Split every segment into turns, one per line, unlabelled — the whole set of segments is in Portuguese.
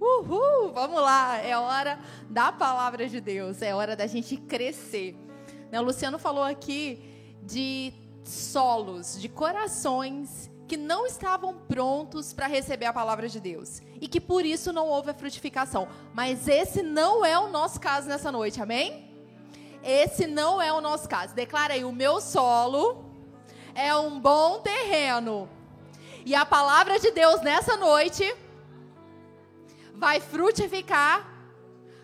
Uhul! Vamos lá, é hora da palavra de Deus, é hora da gente crescer. Né, o Luciano falou aqui de solos, de corações que não estavam prontos para receber a palavra de Deus e que por isso não houve a frutificação. Mas esse não é o nosso caso nessa noite, amém? Esse não é o nosso caso. Declara aí: o meu solo é um bom terreno. E a palavra de Deus nessa noite vai frutificar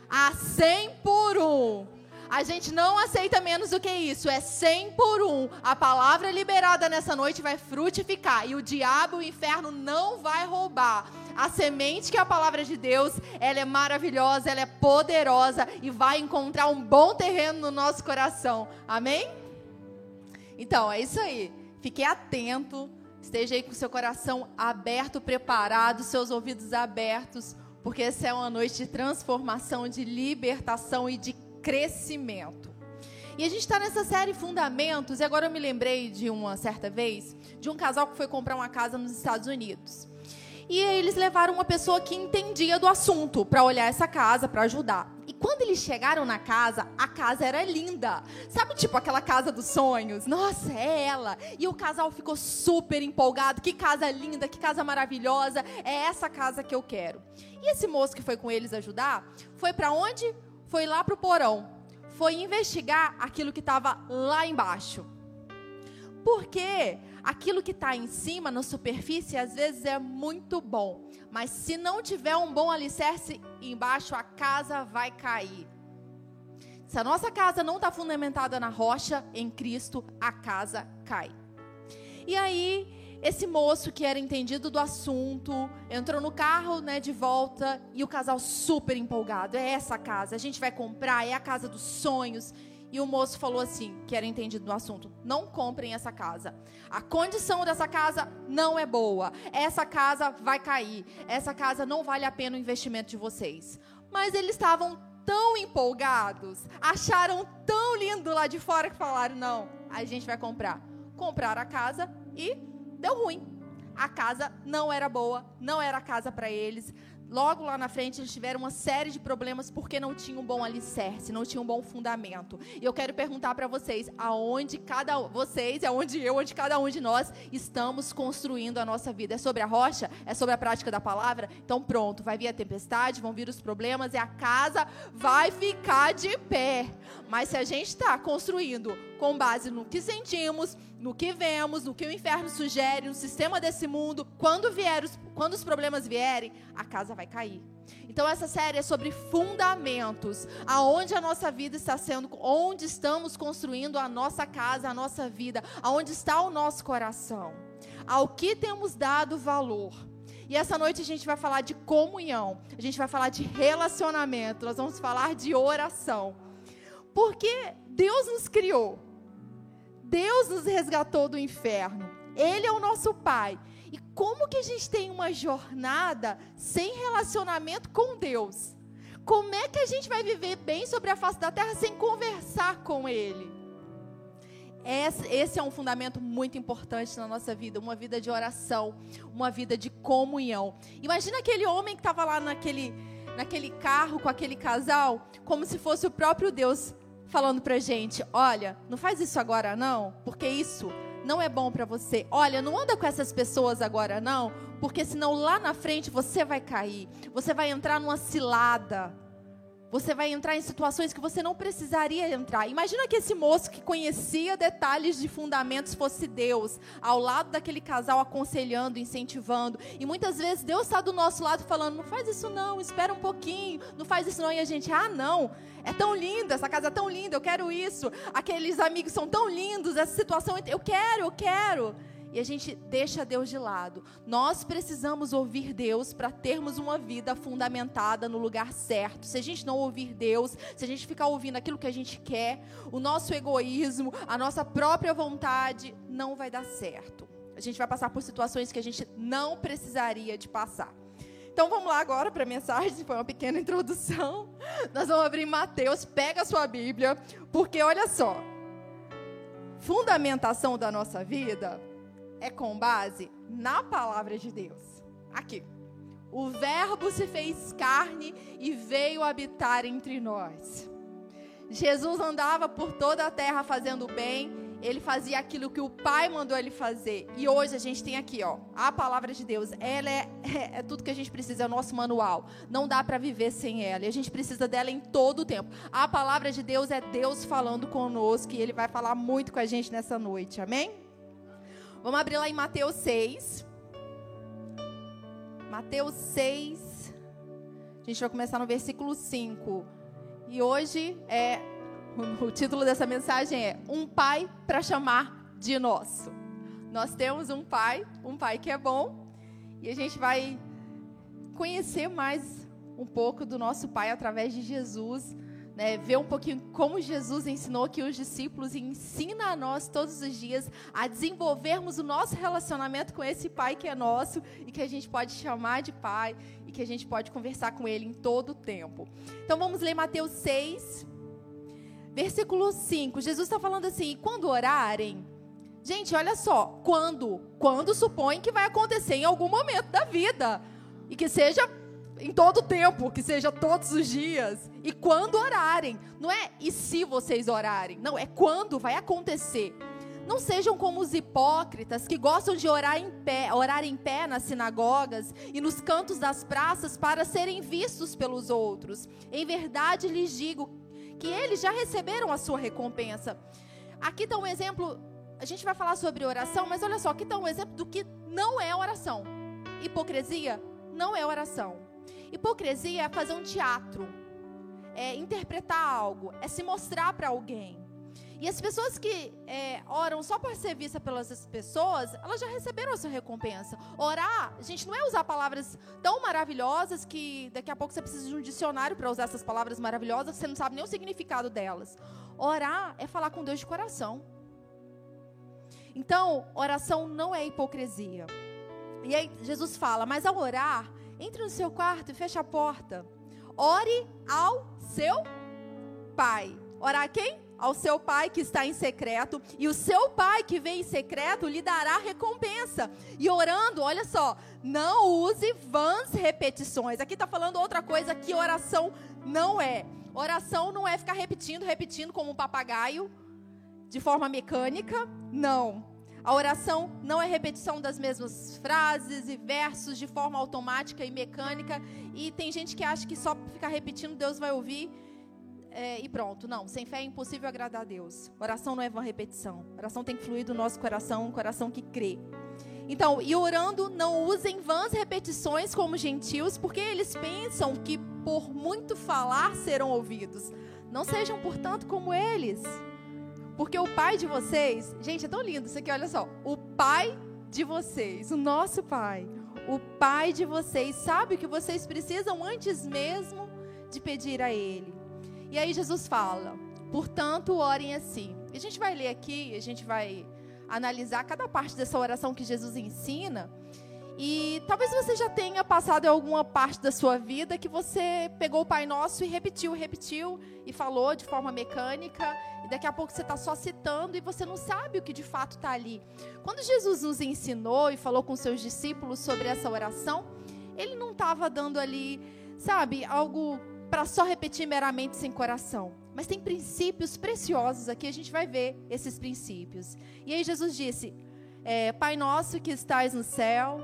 a 100 por um. A gente não aceita menos do que isso. É 100 por um. A palavra liberada nessa noite vai frutificar. E o diabo, o inferno, não vai roubar. A semente que é a palavra de Deus, ela é maravilhosa, ela é poderosa e vai encontrar um bom terreno no nosso coração. Amém? Então, é isso aí. Fique atento. Esteja aí com seu coração aberto, preparado, seus ouvidos abertos, porque essa é uma noite de transformação, de libertação e de crescimento. E a gente está nessa série Fundamentos, e agora eu me lembrei de uma certa vez, de um casal que foi comprar uma casa nos Estados Unidos. E eles levaram uma pessoa que entendia do assunto para olhar essa casa, para ajudar. Quando eles chegaram na casa, a casa era linda. Sabe, tipo aquela casa dos sonhos? Nossa, é ela. E o casal ficou super empolgado. Que casa linda, que casa maravilhosa. É essa casa que eu quero. E esse moço que foi com eles ajudar, foi para onde? foi lá para o porão, foi investigar aquilo que estava lá embaixo. Porque aquilo que está em cima, na superfície, às vezes é muito bom, mas se não tiver um bom alicerce embaixo, a casa vai cair. Se a nossa casa não está fundamentada na rocha, em Cristo, a casa cai. E aí, esse moço que era entendido do assunto entrou no carro, né, de volta e o casal super empolgado. É essa casa, a gente vai comprar, é a casa dos sonhos. E o moço falou assim, que era entendido do assunto: não comprem essa casa. A condição dessa casa não é boa. Essa casa vai cair. Essa casa não vale a pena o investimento de vocês. Mas eles estavam tão empolgados, acharam tão lindo lá de fora que falaram: não, a gente vai comprar. Compraram a casa e deu ruim. A casa não era boa, não era casa para eles. Logo lá na frente, eles tiveram uma série de problemas porque não tinham um bom alicerce, não tinham um bom fundamento. E eu quero perguntar para vocês, aonde cada vocês, aonde eu, onde cada um de nós estamos construindo a nossa vida? É sobre a rocha? É sobre a prática da palavra? Então pronto, vai vir a tempestade, vão vir os problemas e a casa vai ficar de pé. Mas se a gente está construindo com base no que sentimos, no que vemos, no que o inferno sugere, no sistema desse mundo, quando vier os, quando os problemas vierem, a casa vai cair. Então essa série é sobre fundamentos, aonde a nossa vida está sendo, onde estamos construindo a nossa casa, a nossa vida, aonde está o nosso coração, ao que temos dado valor. E essa noite a gente vai falar de comunhão, a gente vai falar de relacionamento, nós vamos falar de oração. Porque Deus nos criou Deus nos resgatou do inferno. Ele é o nosso Pai. E como que a gente tem uma jornada sem relacionamento com Deus? Como é que a gente vai viver bem sobre a face da terra sem conversar com Ele? Esse é um fundamento muito importante na nossa vida, uma vida de oração, uma vida de comunhão. Imagina aquele homem que estava lá naquele, naquele carro com aquele casal, como se fosse o próprio Deus falando pra gente: olha, não faz isso agora não, porque isso não é bom para você. Olha, não anda com essas pessoas agora não, porque senão lá na frente você vai cair. Você vai entrar numa cilada. Você vai entrar em situações que você não precisaria entrar. Imagina que esse moço que conhecia detalhes de fundamentos fosse Deus, ao lado daquele casal aconselhando, incentivando. E muitas vezes Deus está do nosso lado falando: não faz isso não, espera um pouquinho, não faz isso não. E a gente, ah, não, é tão linda, essa casa é tão linda, eu quero isso. Aqueles amigos são tão lindos, essa situação, eu quero, eu quero e a gente deixa Deus de lado. Nós precisamos ouvir Deus para termos uma vida fundamentada no lugar certo. Se a gente não ouvir Deus, se a gente ficar ouvindo aquilo que a gente quer, o nosso egoísmo, a nossa própria vontade, não vai dar certo. A gente vai passar por situações que a gente não precisaria de passar. Então vamos lá agora para a mensagem, foi uma pequena introdução. Nós vamos abrir Mateus, pega a sua Bíblia, porque olha só, fundamentação da nossa vida é com base na palavra de Deus. Aqui. O Verbo se fez carne e veio habitar entre nós. Jesus andava por toda a terra fazendo bem, ele fazia aquilo que o Pai mandou ele fazer. E hoje a gente tem aqui, ó, a palavra de Deus. Ela é, é, é tudo que a gente precisa, é o nosso manual. Não dá para viver sem ela. E a gente precisa dela em todo o tempo. A palavra de Deus é Deus falando conosco e ele vai falar muito com a gente nessa noite. Amém? Vamos abrir lá em Mateus 6. Mateus 6. A gente vai começar no versículo 5. E hoje é o título dessa mensagem é Um Pai para chamar de nosso. Nós temos um pai, um pai que é bom, e a gente vai conhecer mais um pouco do nosso pai através de Jesus, né? ver um pouquinho como Jesus ensinou que os discípulos ensina a nós todos os dias a desenvolvermos o nosso relacionamento com esse pai que é nosso e que a gente pode chamar de pai e que a gente pode conversar com ele em todo o tempo. Então vamos ler Mateus 6, Versículo 5, Jesus está falando assim: quando orarem, gente, olha só, quando? Quando supõe que vai acontecer em algum momento da vida. E que seja em todo tempo, que seja todos os dias. E quando orarem. Não é e se vocês orarem. Não, é quando vai acontecer. Não sejam como os hipócritas que gostam de orar em pé, orar em pé nas sinagogas e nos cantos das praças para serem vistos pelos outros. Em verdade lhes digo que eles já receberam a sua recompensa. Aqui está um exemplo, a gente vai falar sobre oração, mas olha só, aqui está um exemplo do que não é oração. Hipocrisia não é oração. Hipocrisia é fazer um teatro, é interpretar algo, é se mostrar para alguém. E as pessoas que é, oram só para ser vista pelas pessoas, elas já receberam a sua recompensa. Orar, gente, não é usar palavras tão maravilhosas que daqui a pouco você precisa de um dicionário para usar essas palavras maravilhosas, você não sabe nem o significado delas. Orar é falar com Deus de coração. Então, oração não é hipocrisia. E aí Jesus fala, mas ao orar, entre no seu quarto e feche a porta. Ore ao seu pai. Orar quem? ao seu pai que está em secreto, e o seu pai que vem em secreto lhe dará recompensa. E orando, olha só, não use vãs repetições. Aqui está falando outra coisa que oração não é. Oração não é ficar repetindo, repetindo como um papagaio, de forma mecânica. Não. A oração não é repetição das mesmas frases e versos de forma automática e mecânica. E tem gente que acha que só ficar repetindo Deus vai ouvir é, e pronto. Não, sem fé é impossível agradar a Deus. Oração não é uma repetição. Oração tem que fluir do nosso coração, um coração que crê. Então, e orando, não usem vãs repetições como gentios, porque eles pensam que por muito falar serão ouvidos. Não sejam, portanto, como eles. Porque o pai de vocês, gente, é tão lindo isso aqui, olha só. O pai de vocês, o nosso pai, o pai de vocês, sabe o que vocês precisam antes mesmo de pedir a ele. E aí Jesus fala: portanto, orem assim. E a gente vai ler aqui, a gente vai analisar cada parte dessa oração que Jesus ensina. E talvez você já tenha passado alguma parte da sua vida que você pegou o Pai Nosso e repetiu, repetiu e falou de forma mecânica. E daqui a pouco você está só citando e você não sabe o que de fato está ali. Quando Jesus nos ensinou e falou com seus discípulos sobre essa oração, ele não estava dando ali, sabe, algo para só repetir meramente sem coração. Mas tem princípios preciosos aqui, a gente vai ver esses princípios. E aí Jesus disse: é, Pai nosso que estás no céu,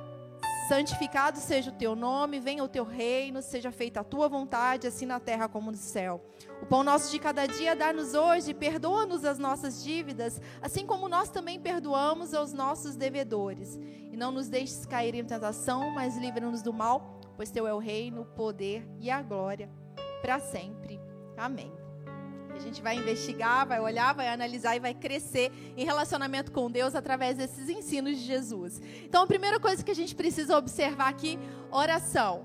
santificado seja o teu nome, venha o teu reino, seja feita a tua vontade, assim na terra como no céu. O pão nosso de cada dia dá-nos hoje, perdoa-nos as nossas dívidas, assim como nós também perdoamos aos nossos devedores. E não nos deixes cair em tentação, mas livra-nos do mal, pois teu é o reino, o poder e a glória para sempre. Amém. A gente vai investigar, vai olhar, vai analisar e vai crescer em relacionamento com Deus através desses ensinos de Jesus. Então, a primeira coisa que a gente precisa observar aqui, oração.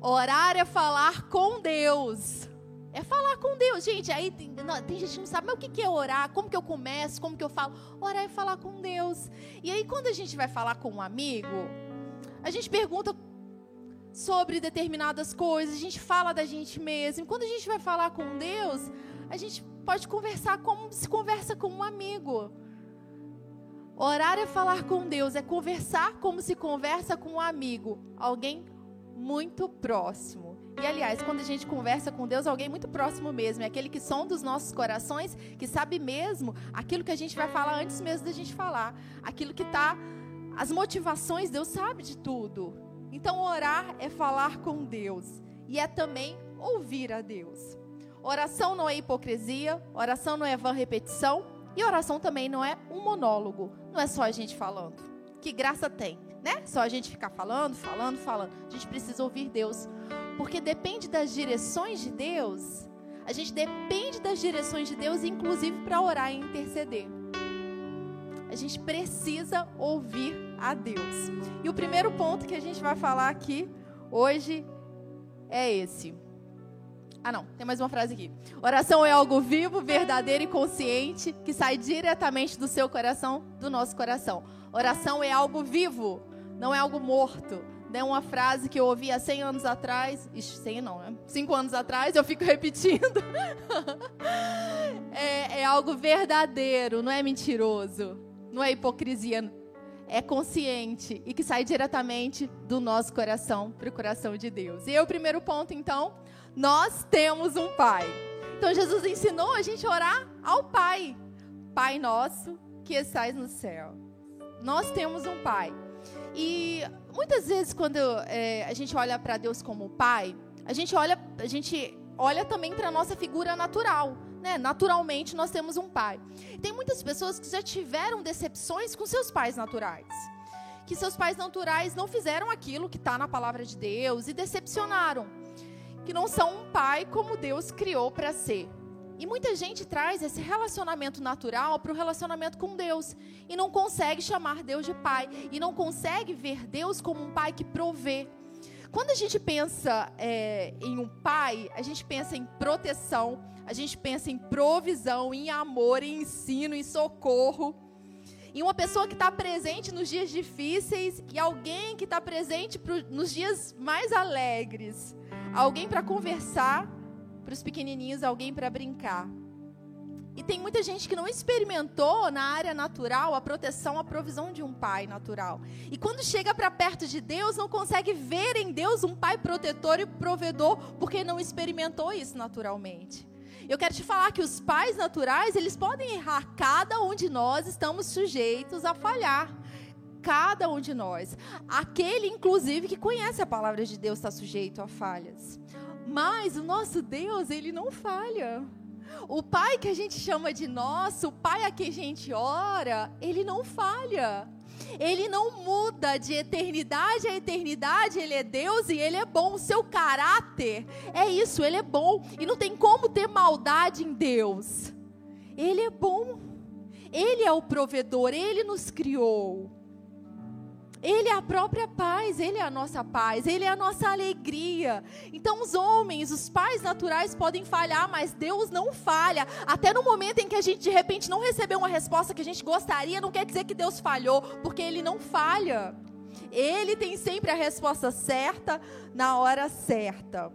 Orar é falar com Deus. É falar com Deus. Gente, aí tem, não, tem, gente que não sabe, mas o que é orar? Como que eu começo? Como que eu falo? Orar é falar com Deus. E aí, quando a gente vai falar com um amigo, a gente pergunta sobre determinadas coisas, a gente fala da gente mesmo. Quando a gente vai falar com Deus, a gente pode conversar como se conversa com um amigo. Orar é falar com Deus, é conversar como se conversa com um amigo, alguém muito próximo. E aliás, quando a gente conversa com Deus, alguém muito próximo mesmo, é aquele que som dos nossos corações, que sabe mesmo aquilo que a gente vai falar antes mesmo da gente falar, aquilo que está, as motivações, Deus sabe de tudo. Então, orar é falar com Deus e é também ouvir a Deus. Oração não é hipocrisia, oração não é vã repetição e oração também não é um monólogo, não é só a gente falando. Que graça tem, né? Só a gente ficar falando, falando, falando. A gente precisa ouvir Deus, porque depende das direções de Deus. A gente depende das direções de Deus, inclusive para orar e interceder. A gente precisa ouvir a Deus. E o primeiro ponto que a gente vai falar aqui hoje é esse. Ah, não, tem mais uma frase aqui. Oração é algo vivo, verdadeiro e consciente que sai diretamente do seu coração, do nosso coração. Oração é algo vivo, não é algo morto. É uma frase que eu ouvi há 100 anos atrás. Ixi, 100 não, né? 5 anos atrás, eu fico repetindo. é, é algo verdadeiro, não é mentiroso. Não é hipocrisia. É consciente e que sai diretamente do nosso coração para o coração de Deus. E o primeiro ponto, então, nós temos um Pai. Então Jesus ensinou a gente a orar ao Pai. Pai nosso que estás no céu. Nós temos um Pai. E muitas vezes quando é, a gente olha para Deus como Pai, a gente olha, a gente olha também para a nossa figura natural. Né? Naturalmente nós temos um pai. Tem muitas pessoas que já tiveram decepções com seus pais naturais. Que seus pais naturais não fizeram aquilo que está na palavra de Deus e decepcionaram que não são um pai como Deus criou para ser. E muita gente traz esse relacionamento natural para o relacionamento com Deus e não consegue chamar Deus de pai e não consegue ver Deus como um pai que provê. Quando a gente pensa é, em um pai, a gente pensa em proteção, a gente pensa em provisão, em amor, em ensino, em socorro. E uma pessoa que está presente nos dias difíceis e alguém que está presente pro, nos dias mais alegres alguém para conversar para os pequenininhos, alguém para brincar. E tem muita gente que não experimentou na área natural a proteção, a provisão de um pai natural. E quando chega para perto de Deus, não consegue ver em Deus um pai protetor e provedor, porque não experimentou isso naturalmente. Eu quero te falar que os pais naturais, eles podem errar. Cada um de nós estamos sujeitos a falhar cada um de nós. Aquele, inclusive, que conhece a palavra de Deus está sujeito a falhas. Mas o nosso Deus, ele não falha. O Pai que a gente chama de nosso, o Pai a quem a gente ora, ele não falha. Ele não muda de eternidade a eternidade, ele é Deus e ele é bom. O seu caráter é isso, ele é bom. E não tem como ter maldade em Deus. Ele é bom. Ele é o provedor, ele nos criou. Ele é a própria paz, Ele é a nossa paz, Ele é a nossa alegria. Então, os homens, os pais naturais podem falhar, mas Deus não falha. Até no momento em que a gente de repente não recebeu uma resposta que a gente gostaria, não quer dizer que Deus falhou, porque Ele não falha. Ele tem sempre a resposta certa na hora certa.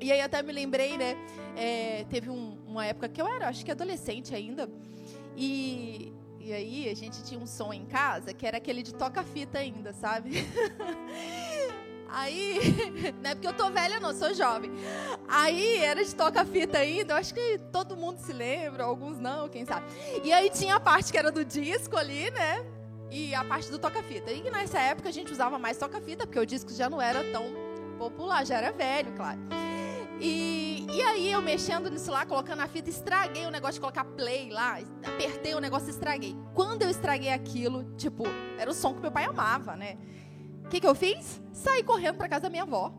E aí até me lembrei, né? É, teve um, uma época que eu era, acho que adolescente ainda, e e aí a gente tinha um som em casa que era aquele de toca-fita ainda, sabe? Aí, não é porque eu tô velha, não, sou jovem. Aí era de toca-fita ainda, eu acho que todo mundo se lembra, alguns não, quem sabe. E aí tinha a parte que era do disco ali, né? E a parte do toca-fita. E nessa época a gente usava mais toca-fita, porque o disco já não era tão popular, já era velho, claro. E, e aí eu mexendo nisso lá, colocando a fita, estraguei o negócio de colocar play lá, apertei o negócio e estraguei. Quando eu estraguei aquilo, tipo, era o som que meu pai amava, né? O que, que eu fiz? Saí correndo para casa da minha avó.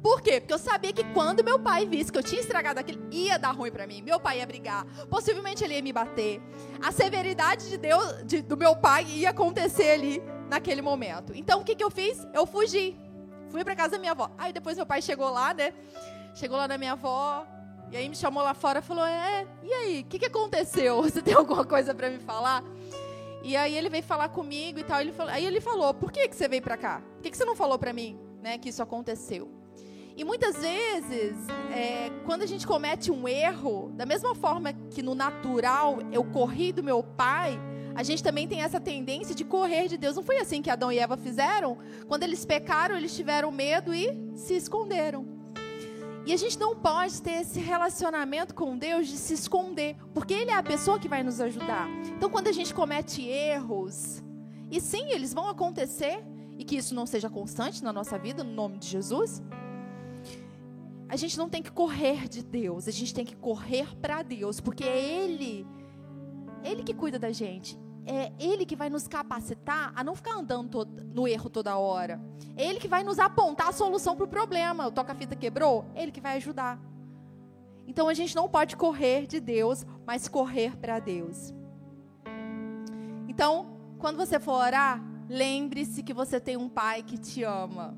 Por quê? Porque eu sabia que quando meu pai visse que eu tinha estragado aquilo, ia dar ruim para mim. Meu pai ia brigar. Possivelmente ele ia me bater. A severidade de Deus, de, do meu pai ia acontecer ali naquele momento. Então o que, que eu fiz? Eu fugi. Fui para casa da minha avó. Aí depois meu pai chegou lá, né? Chegou lá na minha avó, e aí me chamou lá fora e falou: É, e aí, o que, que aconteceu? Você tem alguma coisa para me falar? E aí ele veio falar comigo e tal. Ele falou, aí ele falou: Por que, que você veio para cá? Por que, que você não falou para mim né, que isso aconteceu? E muitas vezes, é, quando a gente comete um erro, da mesma forma que no natural eu corri do meu pai, a gente também tem essa tendência de correr de Deus. Não foi assim que Adão e Eva fizeram? Quando eles pecaram, eles tiveram medo e se esconderam. E a gente não pode ter esse relacionamento com Deus de se esconder, porque Ele é a pessoa que vai nos ajudar. Então, quando a gente comete erros, e sim, eles vão acontecer, e que isso não seja constante na nossa vida, no nome de Jesus, a gente não tem que correr de Deus, a gente tem que correr para Deus, porque é Ele, Ele que cuida da gente. É Ele que vai nos capacitar a não ficar andando todo, no erro toda hora. É Ele que vai nos apontar a solução para o problema. O toca-fita quebrou? É Ele que vai ajudar. Então a gente não pode correr de Deus, mas correr para Deus. Então, quando você for orar, lembre-se que você tem um pai que te ama.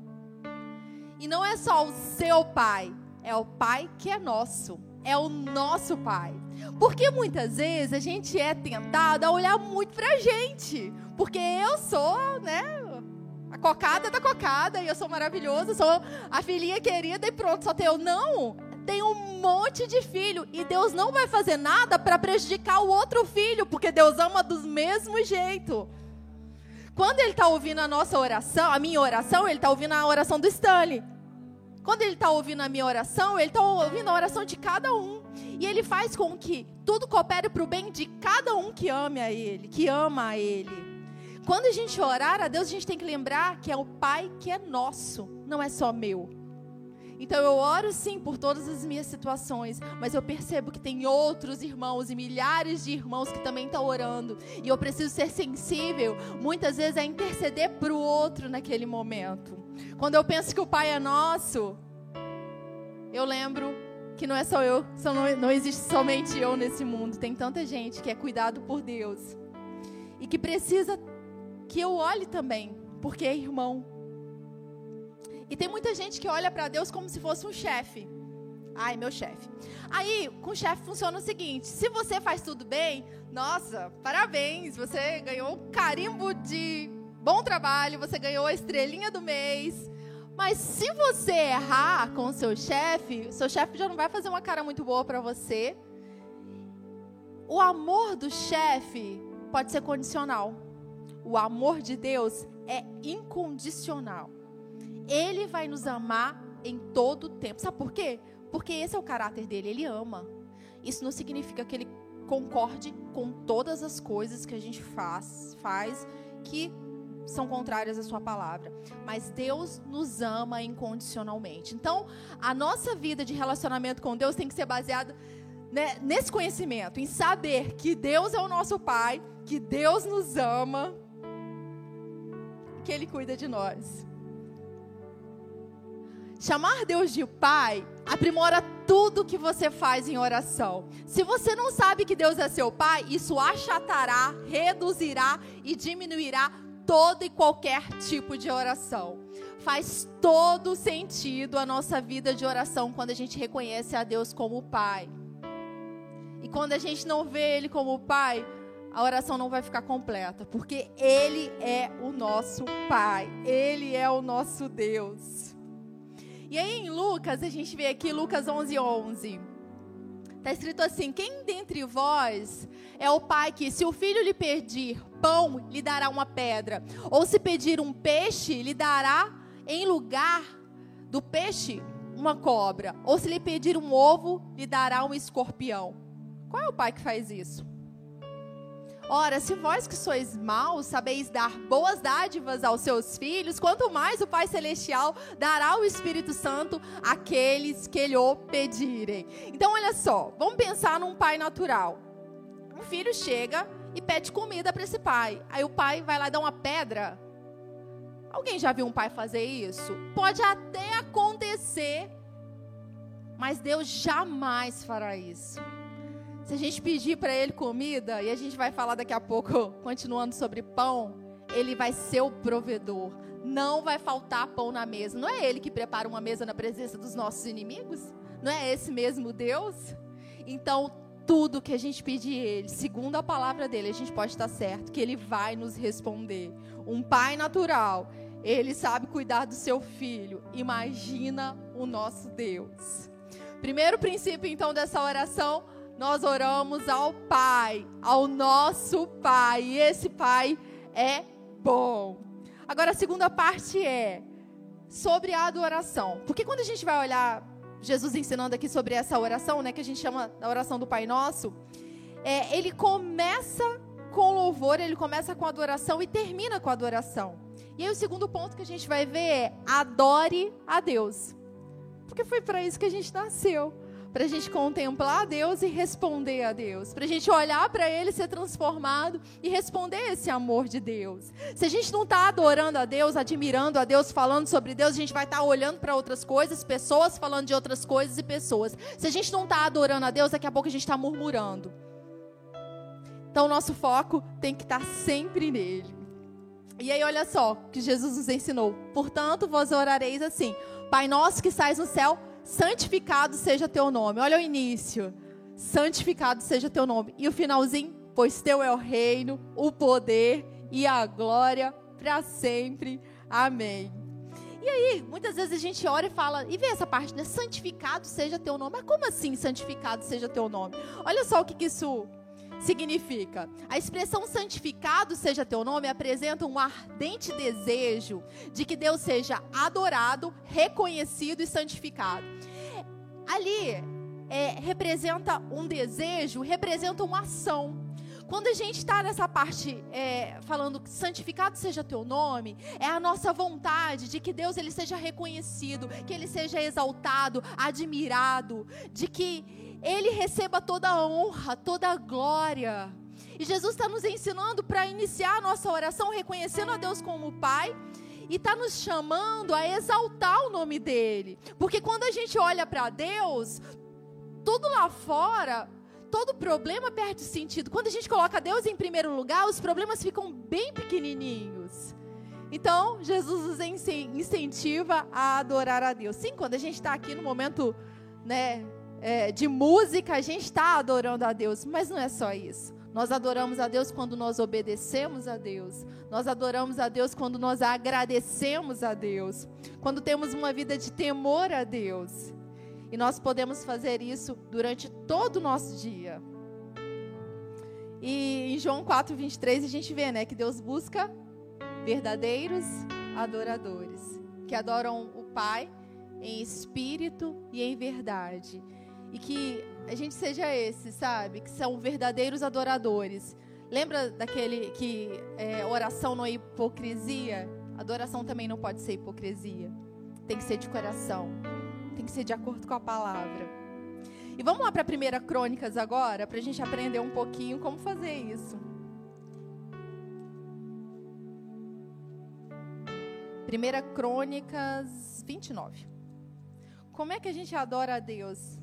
E não é só o seu pai, é o pai que é nosso. É o nosso pai. Porque muitas vezes a gente é tentado a olhar muito pra gente. Porque eu sou, né, a cocada da cocada, e eu sou maravilhosa, sou a filhinha querida e pronto, só eu. Não, tem um monte de filho e Deus não vai fazer nada para prejudicar o outro filho, porque Deus ama do mesmo jeito. Quando ele está ouvindo a nossa oração, a minha oração, ele está ouvindo a oração do Stanley. Quando ele está ouvindo a minha oração, ele está ouvindo a oração de cada um. E ele faz com que tudo coopere para o bem de cada um que ame a Ele, que ama a Ele. Quando a gente orar a Deus, a gente tem que lembrar que é o Pai que é nosso, não é só meu. Então eu oro sim por todas as minhas situações, mas eu percebo que tem outros irmãos e milhares de irmãos que também estão orando. E eu preciso ser sensível, muitas vezes, a interceder para o outro naquele momento. Quando eu penso que o Pai é nosso, eu lembro que não é só eu, só não, não existe somente eu nesse mundo. Tem tanta gente que é cuidado por Deus e que precisa que eu olhe também, porque é irmão. E tem muita gente que olha para Deus como se fosse um chefe. Ai, meu chefe. Aí, com o chefe funciona o seguinte: se você faz tudo bem, nossa, parabéns, você ganhou um carimbo de bom trabalho, você ganhou a estrelinha do mês. Mas se você errar com o seu chefe, seu chefe já não vai fazer uma cara muito boa para você. O amor do chefe pode ser condicional. O amor de Deus é incondicional. Ele vai nos amar em todo o tempo. Sabe por quê? Porque esse é o caráter dele, ele ama. Isso não significa que ele concorde com todas as coisas que a gente faz, faz que são contrárias à sua palavra. Mas Deus nos ama incondicionalmente. Então, a nossa vida de relacionamento com Deus tem que ser baseada né, nesse conhecimento, em saber que Deus é o nosso Pai, que Deus nos ama, que Ele cuida de nós. Chamar Deus de Pai aprimora tudo que você faz em oração. Se você não sabe que Deus é seu Pai, isso achatará, reduzirá e diminuirá todo e qualquer tipo de oração. Faz todo sentido a nossa vida de oração quando a gente reconhece a Deus como Pai. E quando a gente não vê Ele como Pai, a oração não vai ficar completa, porque Ele é o nosso Pai, Ele é o nosso Deus. E aí em Lucas, a gente vê aqui Lucas 11, 11. Está escrito assim: Quem dentre vós é o pai que, se o filho lhe pedir pão, lhe dará uma pedra? Ou se pedir um peixe, lhe dará em lugar do peixe uma cobra? Ou se lhe pedir um ovo, lhe dará um escorpião? Qual é o pai que faz isso? Ora, se vós que sois maus sabeis dar boas dádivas aos seus filhos, quanto mais o Pai Celestial dará o Espírito Santo àqueles que lhe o pedirem. Então, olha só, vamos pensar num pai natural. Um filho chega e pede comida para esse pai. Aí o pai vai lá dar uma pedra. Alguém já viu um pai fazer isso? Pode até acontecer, mas Deus jamais fará isso. Se a gente pedir para ele comida, e a gente vai falar daqui a pouco, continuando sobre pão, ele vai ser o provedor. Não vai faltar pão na mesa. Não é ele que prepara uma mesa na presença dos nossos inimigos? Não é esse mesmo Deus? Então, tudo que a gente pedir ele, segundo a palavra dele, a gente pode estar certo que ele vai nos responder. Um pai natural, ele sabe cuidar do seu filho. Imagina o nosso Deus. Primeiro princípio, então, dessa oração nós oramos ao Pai, ao nosso Pai. E esse Pai é bom. Agora a segunda parte é sobre a adoração. Porque quando a gente vai olhar Jesus ensinando aqui sobre essa oração, né, que a gente chama da oração do Pai Nosso, é, ele começa com louvor, ele começa com adoração e termina com adoração. E aí o segundo ponto que a gente vai ver é adore a Deus. Porque foi para isso que a gente nasceu. Para a gente contemplar a Deus e responder a Deus. Para a gente olhar para Ele, ser transformado e responder esse amor de Deus. Se a gente não está adorando a Deus, admirando a Deus, falando sobre Deus, a gente vai estar tá olhando para outras coisas, pessoas falando de outras coisas e pessoas. Se a gente não está adorando a Deus, daqui a pouco a gente está murmurando. Então, nosso foco tem que estar tá sempre nele. E aí, olha só que Jesus nos ensinou. Portanto, vós orareis assim: Pai nosso que sais no céu, santificado seja teu nome. Olha o início. Santificado seja teu nome. E o finalzinho, pois teu é o reino, o poder e a glória para sempre. Amém. E aí, muitas vezes a gente ora e fala, e vê essa parte, né? Santificado seja teu nome. Mas como assim santificado seja teu nome? Olha só o que, que isso significa. A expressão santificado seja teu nome apresenta um ardente desejo de que Deus seja adorado, reconhecido e santificado. Ali é, representa um desejo, representa uma ação. Quando a gente está nessa parte é, falando santificado seja teu nome, é a nossa vontade de que Deus ele seja reconhecido, que ele seja exaltado, admirado, de que ele receba toda a honra, toda a glória. E Jesus está nos ensinando para iniciar a nossa oração reconhecendo a Deus como Pai e está nos chamando a exaltar o nome dele. Porque quando a gente olha para Deus, tudo lá fora, todo problema perde sentido. Quando a gente coloca Deus em primeiro lugar, os problemas ficam bem pequenininhos. Então, Jesus nos incentiva a adorar a Deus. Sim, quando a gente está aqui no momento, né, é, de música, a gente está adorando a Deus, mas não é só isso. Nós adoramos a Deus quando nós obedecemos a Deus. Nós adoramos a Deus quando nós agradecemos a Deus. Quando temos uma vida de temor a Deus. E nós podemos fazer isso durante todo o nosso dia. E em João 4, 23, a gente vê né, que Deus busca verdadeiros adoradores. Que adoram o Pai em espírito e em verdade. E que a gente seja esse, sabe? Que são verdadeiros adoradores. Lembra daquele que é, oração não é hipocrisia? Adoração também não pode ser hipocrisia. Tem que ser de coração. Tem que ser de acordo com a palavra. E vamos lá para a primeira Crônicas agora, para a gente aprender um pouquinho como fazer isso. Primeira Crônicas 29. Como é que a gente adora a Deus?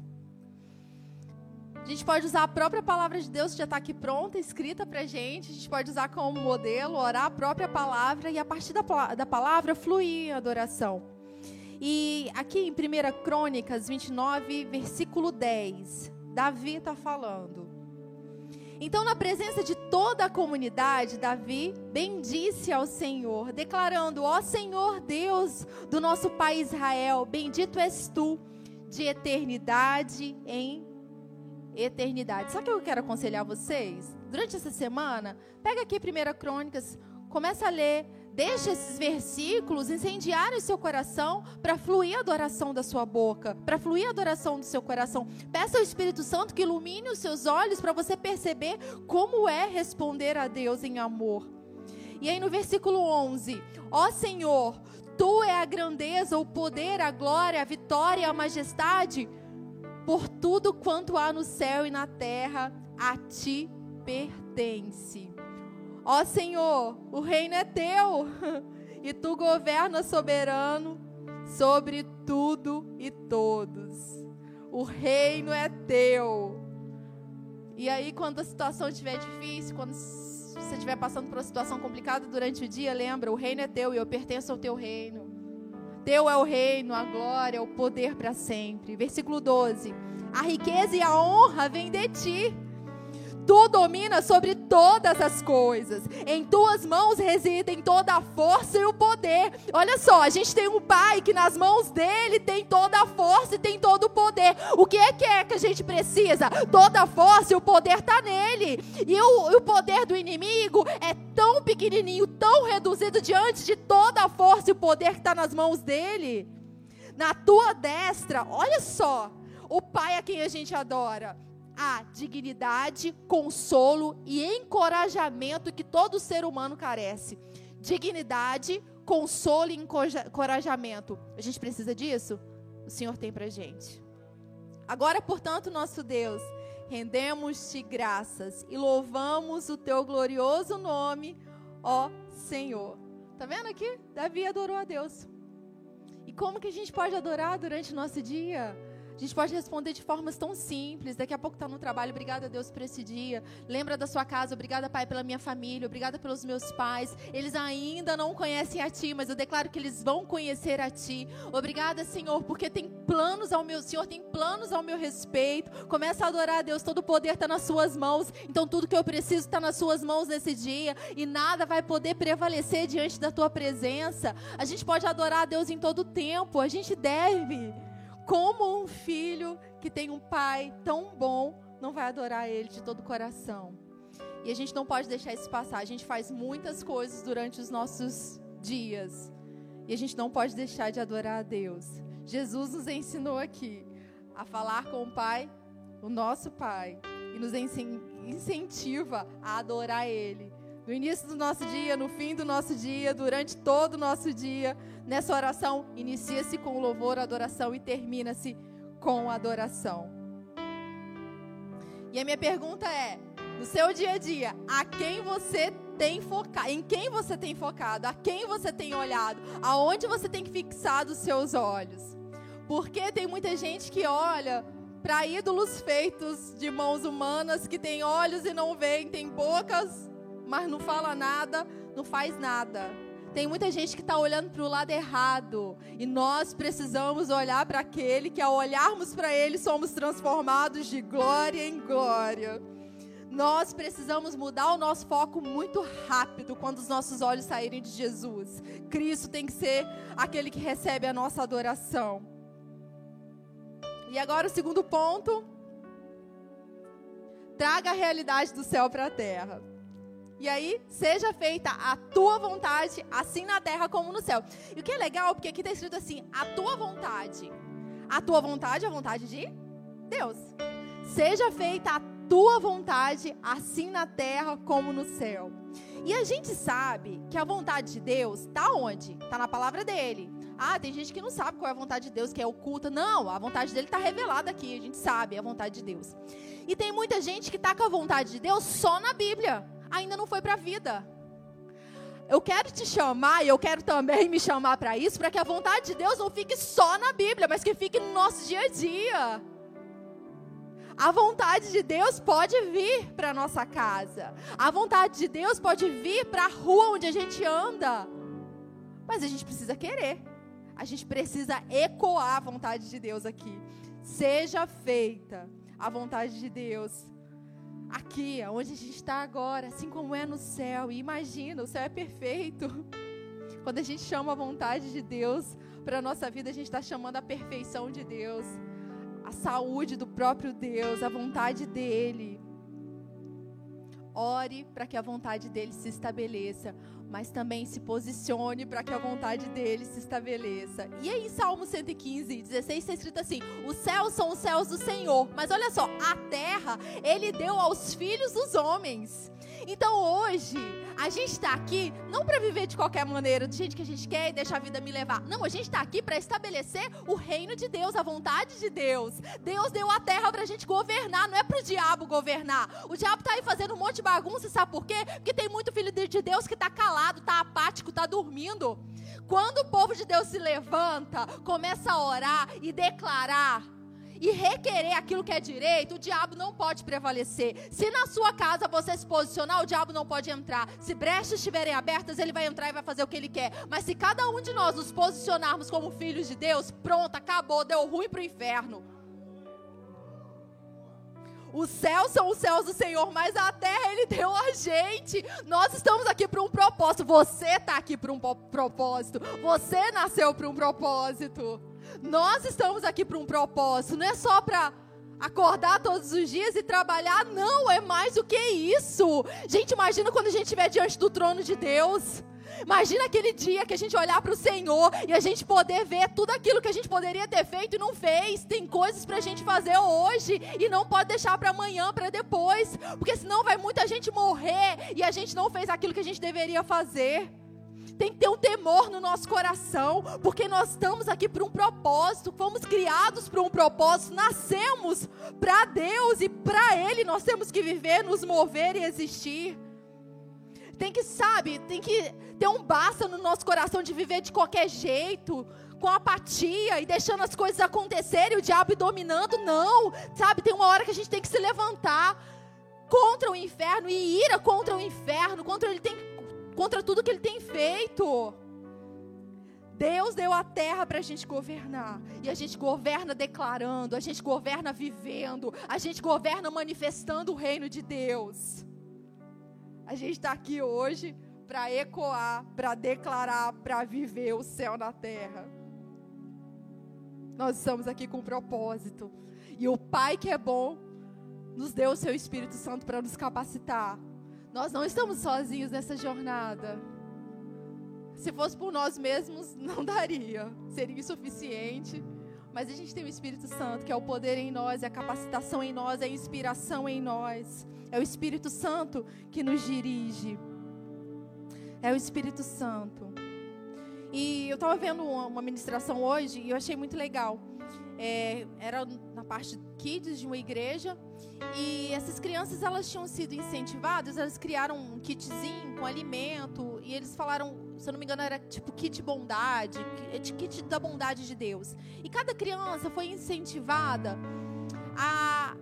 A gente pode usar a própria palavra de Deus que já está aqui pronta, escrita para gente. A gente pode usar como modelo, orar a própria palavra e a partir da, da palavra fluir a adoração. E aqui em 1 Crônicas 29, versículo 10, Davi está falando. Então, na presença de toda a comunidade, Davi bendisse ao Senhor, declarando: Ó Senhor Deus do nosso pai Israel, bendito és tu de eternidade em eternidade. O que eu quero aconselhar vocês? Durante essa semana, pega aqui 1 Crônicas, começa a ler, deixa esses versículos incendiarem o seu coração para fluir a adoração da sua boca, para fluir a adoração do seu coração. Peça ao Espírito Santo que ilumine os seus olhos para você perceber como é responder a Deus em amor. E aí no versículo 11: Ó Senhor, tu é a grandeza, o poder, a glória, a vitória, a majestade por tudo quanto há no céu e na terra, a ti pertence. Ó Senhor, o reino é teu, e tu governas soberano sobre tudo e todos. O reino é teu. E aí, quando a situação estiver difícil, quando você estiver passando por uma situação complicada durante o dia, lembra: o reino é teu e eu pertenço ao teu reino. Teu é o reino, a glória, o poder para sempre. Versículo 12: A riqueza e a honra vêm de ti. Tu dominas sobre todas as coisas. Em tuas mãos residem toda a força e o poder. Olha só, a gente tem um pai que nas mãos dele tem toda a força e tem todo o poder. O que é que é que a gente precisa? Toda a força e o poder está nele. E o, o poder do inimigo é tão pequenininho, tão reduzido diante de toda a força e o poder que está nas mãos dele. Na tua destra, olha só, o Pai a quem a gente adora a dignidade, consolo e encorajamento que todo ser humano carece. Dignidade, consolo e encorajamento. A gente precisa disso? O Senhor tem pra gente. Agora, portanto, nosso Deus, rendemos-te graças e louvamos o teu glorioso nome, ó Senhor. Tá vendo aqui? Davi adorou a Deus. E como que a gente pode adorar durante o nosso dia? A gente pode responder de formas tão simples. Daqui a pouco está no trabalho. Obrigada, Deus, por esse dia. Lembra da sua casa. Obrigada, Pai, pela minha família. Obrigada pelos meus pais. Eles ainda não conhecem a Ti, mas eu declaro que eles vão conhecer a Ti. Obrigada, Senhor, porque tem planos ao meu Senhor, tem planos ao meu respeito. Começa a adorar a Deus. Todo o poder está nas Suas mãos. Então tudo que eu preciso está nas Suas mãos nesse dia. E nada vai poder prevalecer diante da Tua presença. A gente pode adorar a Deus em todo tempo. A gente deve. Como um filho que tem um pai tão bom não vai adorar ele de todo o coração? E a gente não pode deixar isso passar. A gente faz muitas coisas durante os nossos dias. E a gente não pode deixar de adorar a Deus. Jesus nos ensinou aqui a falar com o Pai, o nosso Pai, e nos incentiva a adorar Ele no início do nosso dia, no fim do nosso dia, durante todo o nosso dia. Nessa oração, inicia-se com louvor, adoração e termina-se com adoração. E a minha pergunta é: no seu dia a dia, a quem você tem focado? Em quem você tem focado? A quem você tem olhado? Aonde você tem fixado os seus olhos? Porque tem muita gente que olha para ídolos feitos de mãos humanas, que tem olhos e não veem, tem bocas mas não fala nada, não faz nada. Tem muita gente que está olhando para o lado errado. E nós precisamos olhar para aquele que, ao olharmos para ele, somos transformados de glória em glória. Nós precisamos mudar o nosso foco muito rápido quando os nossos olhos saírem de Jesus. Cristo tem que ser aquele que recebe a nossa adoração. E agora o segundo ponto. Traga a realidade do céu para a terra. E aí, seja feita a tua vontade, assim na terra como no céu. E o que é legal, porque aqui está escrito assim: a tua vontade. A tua vontade é a vontade de Deus. Seja feita a tua vontade, assim na terra como no céu. E a gente sabe que a vontade de Deus está onde? Está na palavra dele. Ah, tem gente que não sabe qual é a vontade de Deus, que é oculta. Não, a vontade dele está revelada aqui. A gente sabe a vontade de Deus. E tem muita gente que está com a vontade de Deus só na Bíblia ainda não foi para a vida. Eu quero te chamar e eu quero também me chamar para isso, para que a vontade de Deus não fique só na Bíblia, mas que fique no nosso dia a dia. A vontade de Deus pode vir para nossa casa. A vontade de Deus pode vir para a rua onde a gente anda. Mas a gente precisa querer. A gente precisa ecoar a vontade de Deus aqui. Seja feita a vontade de Deus aqui, onde a gente está agora, assim como é no céu. E imagina, o céu é perfeito. Quando a gente chama a vontade de Deus para a nossa vida, a gente está chamando a perfeição de Deus, a saúde do próprio Deus, a vontade dEle. Ore para que a vontade dele se estabeleça mas também se posicione para que a vontade dele se estabeleça. E aí, Salmo 115, 16, está escrito assim: Os céus são os céus do Senhor, mas olha só, a terra ele deu aos filhos dos homens. Então hoje, a gente está aqui não para viver de qualquer maneira, do jeito que a gente quer e deixar a vida me levar. Não, a gente está aqui para estabelecer o reino de Deus, a vontade de Deus. Deus deu a terra para a gente governar, não é para o diabo governar. O diabo está aí fazendo um monte de bagunça, sabe por quê? Porque tem muito filho de Deus que está calado, está apático, está dormindo. Quando o povo de Deus se levanta, começa a orar e declarar e requerer aquilo que é direito, o diabo não pode prevalecer. Se na sua casa você se posicionar, o diabo não pode entrar. Se brechas estiverem abertas, ele vai entrar e vai fazer o que ele quer. Mas se cada um de nós nos posicionarmos como filhos de Deus, pronto, acabou, deu ruim para o inferno. Os céus são os céus do Senhor, mas a terra Ele deu a gente. Nós estamos aqui para um propósito. Você está aqui para um propósito. Você nasceu para um propósito. Nós estamos aqui para um propósito, não é só para acordar todos os dias e trabalhar, não, é mais do que isso. Gente, imagina quando a gente estiver diante do trono de Deus. Imagina aquele dia que a gente olhar para o Senhor e a gente poder ver tudo aquilo que a gente poderia ter feito e não fez. Tem coisas para a gente fazer hoje e não pode deixar para amanhã, para depois, porque senão vai muita gente morrer e a gente não fez aquilo que a gente deveria fazer. Tem que ter um temor no nosso coração, porque nós estamos aqui por um propósito, fomos criados para um propósito, nascemos para Deus e para Ele nós temos que viver, nos mover e existir. Tem que, sabe, tem que ter um basta no nosso coração de viver de qualquer jeito, com apatia e deixando as coisas acontecerem, o diabo dominando. Não, sabe, tem uma hora que a gente tem que se levantar contra o inferno e ira contra o inferno, contra, ele tem, contra tudo que ele tem feito. Deus deu a terra para a gente governar. E a gente governa declarando, a gente governa vivendo, a gente governa manifestando o reino de Deus. A gente está aqui hoje para ecoar, para declarar, para viver o céu na terra. Nós estamos aqui com um propósito. E o Pai que é bom nos deu o seu Espírito Santo para nos capacitar. Nós não estamos sozinhos nessa jornada. Se fosse por nós mesmos, não daria. Seria insuficiente. Mas a gente tem o Espírito Santo, que é o poder em nós, é a capacitação em nós, é a inspiração em nós. É o Espírito Santo que nos dirige. É o Espírito Santo. E eu estava vendo uma ministração hoje e eu achei muito legal. É, era na parte kids de uma igreja e essas crianças elas tinham sido incentivadas, elas criaram um kitzinho com alimento e eles falaram, se eu não me engano era tipo kit bondade, kit da bondade de Deus. E cada criança foi incentivada a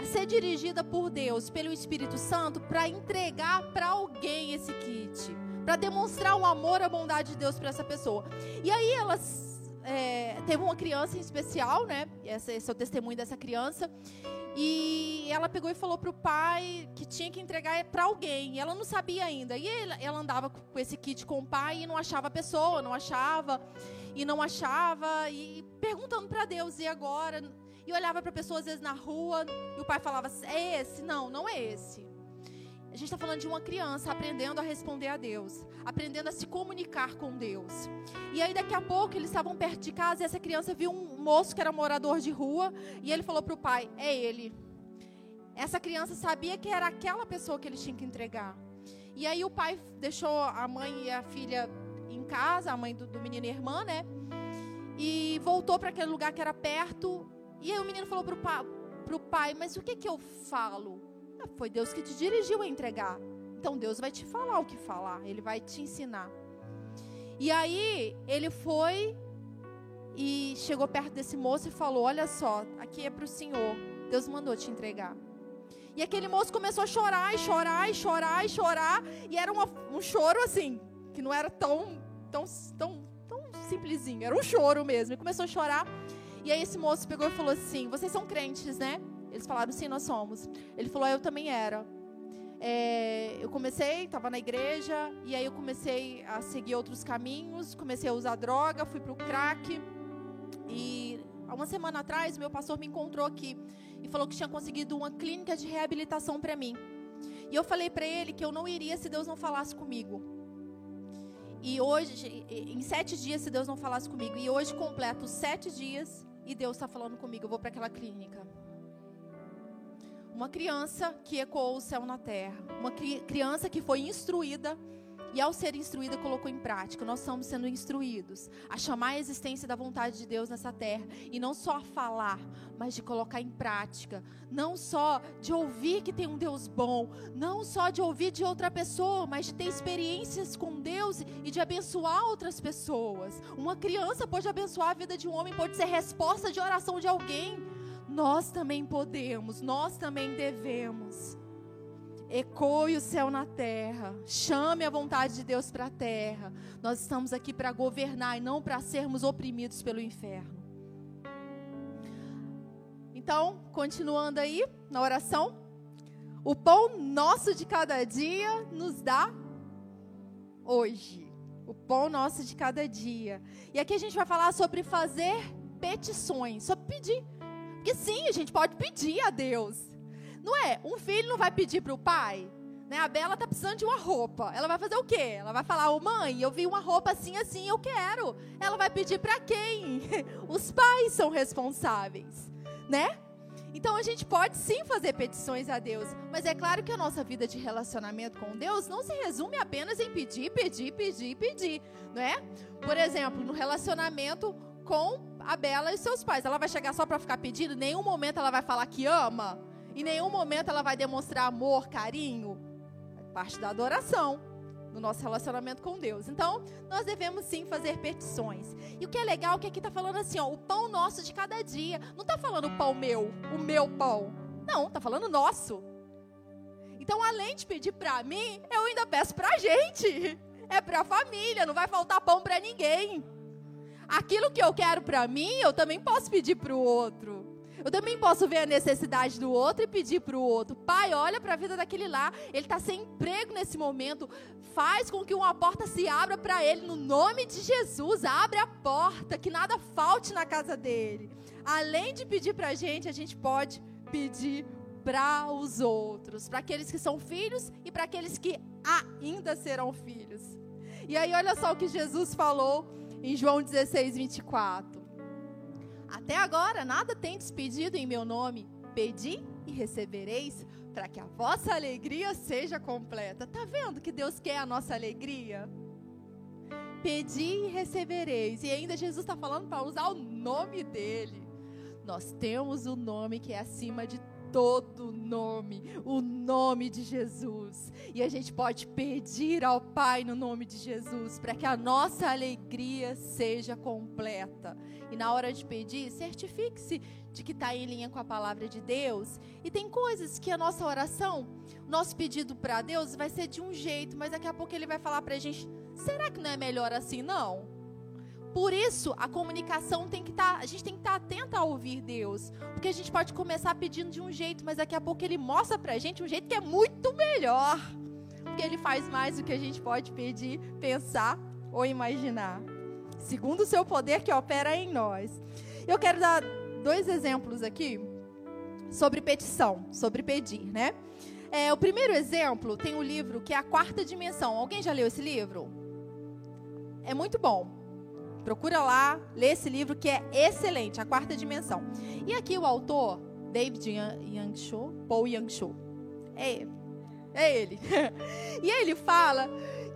a ser dirigida por Deus, pelo Espírito Santo, para entregar para alguém esse kit, para demonstrar o amor, a bondade de Deus para essa pessoa. E aí elas é, teve uma criança em especial, né? Esse, esse é o testemunho dessa criança. E ela pegou e falou para o pai que tinha que entregar para alguém. Ela não sabia ainda. E ela andava com esse kit com o pai e não achava a pessoa, não achava, e não achava, e perguntando para Deus: e agora? e olhava para pessoas às vezes na rua e o pai falava: é esse? Não, não é esse. A gente está falando de uma criança aprendendo a responder a Deus, aprendendo a se comunicar com Deus. E aí daqui a pouco eles estavam perto de casa e essa criança viu um moço que era morador de rua e ele falou para o pai: é ele. Essa criança sabia que era aquela pessoa que ele tinha que entregar. E aí o pai deixou a mãe e a filha em casa, a mãe do, do menino e a irmã, né? E voltou para aquele lugar que era perto e aí o menino falou para o pai, pai, mas o que, que eu falo? Foi Deus que te dirigiu a entregar. Então Deus vai te falar o que falar, Ele vai te ensinar. E aí ele foi e chegou perto desse moço e falou: Olha só, aqui é para o Senhor. Deus mandou te entregar. E aquele moço começou a chorar, e chorar, e chorar, e chorar. E era uma, um choro assim, que não era tão, tão, tão, tão simplesinho. Era um choro mesmo. E começou a chorar. E aí esse moço pegou e falou assim: Vocês são crentes, né? Eles falaram: Sim, nós somos. Ele falou: Eu também era. É, eu comecei, estava na igreja, e aí eu comecei a seguir outros caminhos, comecei a usar droga, fui para o crack. E há uma semana atrás, meu pastor me encontrou aqui e falou que tinha conseguido uma clínica de reabilitação para mim. E eu falei para ele que eu não iria se Deus não falasse comigo. E hoje, em sete dias, se Deus não falasse comigo. E hoje completo sete dias e Deus está falando comigo, eu vou para aquela clínica. Uma criança que ecoou o céu na terra. Uma cri criança que foi instruída e ao ser instruída colocou em prática. Nós estamos sendo instruídos a chamar a existência da vontade de Deus nessa terra e não só a falar, mas de colocar em prática. Não só de ouvir que tem um Deus bom, não só de ouvir de outra pessoa, mas de ter experiências com Deus e de abençoar outras pessoas. Uma criança pode abençoar a vida de um homem, pode ser resposta de oração de alguém. Nós também podemos, nós também devemos. Ecoe o céu na terra. Chame a vontade de Deus para a terra. Nós estamos aqui para governar e não para sermos oprimidos pelo inferno. Então, continuando aí na oração. O pão nosso de cada dia nos dá hoje. O pão nosso de cada dia. E aqui a gente vai falar sobre fazer petições, sobre pedir. Porque sim, a gente pode pedir a Deus. Não é? Um filho não vai pedir para o pai. Né? A Bela tá precisando de uma roupa. Ela vai fazer o quê? Ela vai falar: "Ô mãe, eu vi uma roupa assim assim, eu quero". Ela vai pedir para quem? Os pais são responsáveis, né? Então a gente pode sim fazer petições a Deus, mas é claro que a nossa vida de relacionamento com Deus não se resume apenas em pedir, pedir, pedir, pedir, não é? Por exemplo, no relacionamento com a Bela e seus pais, ela vai chegar só para ficar pedindo, em nenhum momento ela vai falar que ama, em nenhum momento ela vai demonstrar amor, carinho, é parte da adoração no nosso relacionamento com Deus. Então, nós devemos sim fazer petições. E o que é legal é que aqui está falando assim, ó, o pão nosso de cada dia. Não está falando o pão meu, o meu pão. Não, está falando nosso. Então, além de pedir para mim, eu ainda peço para a gente. É para a família, não vai faltar pão para ninguém. Aquilo que eu quero para mim, eu também posso pedir para o outro. Eu também posso ver a necessidade do outro e pedir para o outro. Pai, olha para a vida daquele lá. Ele está sem emprego nesse momento. Faz com que uma porta se abra para ele. No nome de Jesus, abre a porta. Que nada falte na casa dele. Além de pedir para a gente, a gente pode pedir para os outros. Para aqueles que são filhos e para aqueles que ainda serão filhos. E aí, olha só o que Jesus falou em João 16, 24. Até agora nada tem despedido em meu nome. Pedi e recebereis, para que a vossa alegria seja completa. Tá vendo que Deus quer a nossa alegria? Pedi e recebereis. E ainda Jesus está falando para usar o nome dele. Nós temos o nome que é acima de todo nome, o nome de Jesus. E a gente pode pedir ao Pai no nome de Jesus para que a nossa alegria seja completa. E na hora de pedir, certifique-se de que está em linha com a palavra de Deus. E tem coisas que a nossa oração, nosso pedido para Deus vai ser de um jeito, mas daqui a pouco ele vai falar para a gente: será que não é melhor assim? Não. Por isso, a comunicação tem que estar, tá, a gente tem que estar tá atenta a ouvir Deus, porque a gente pode começar pedindo de um jeito, mas daqui a pouco ele mostra pra gente um jeito que é muito melhor. Porque ele faz mais do que a gente pode pedir, pensar ou imaginar. Segundo o seu poder que opera em nós. Eu quero dar dois exemplos aqui sobre petição, sobre pedir, né? É, o primeiro exemplo tem um livro que é a quarta dimensão. Alguém já leu esse livro? É muito bom. Procura lá, lê esse livro que é excelente, A Quarta Dimensão. E aqui o autor, David Young Cho, Paul Young Cho. É ele. É ele. e ele fala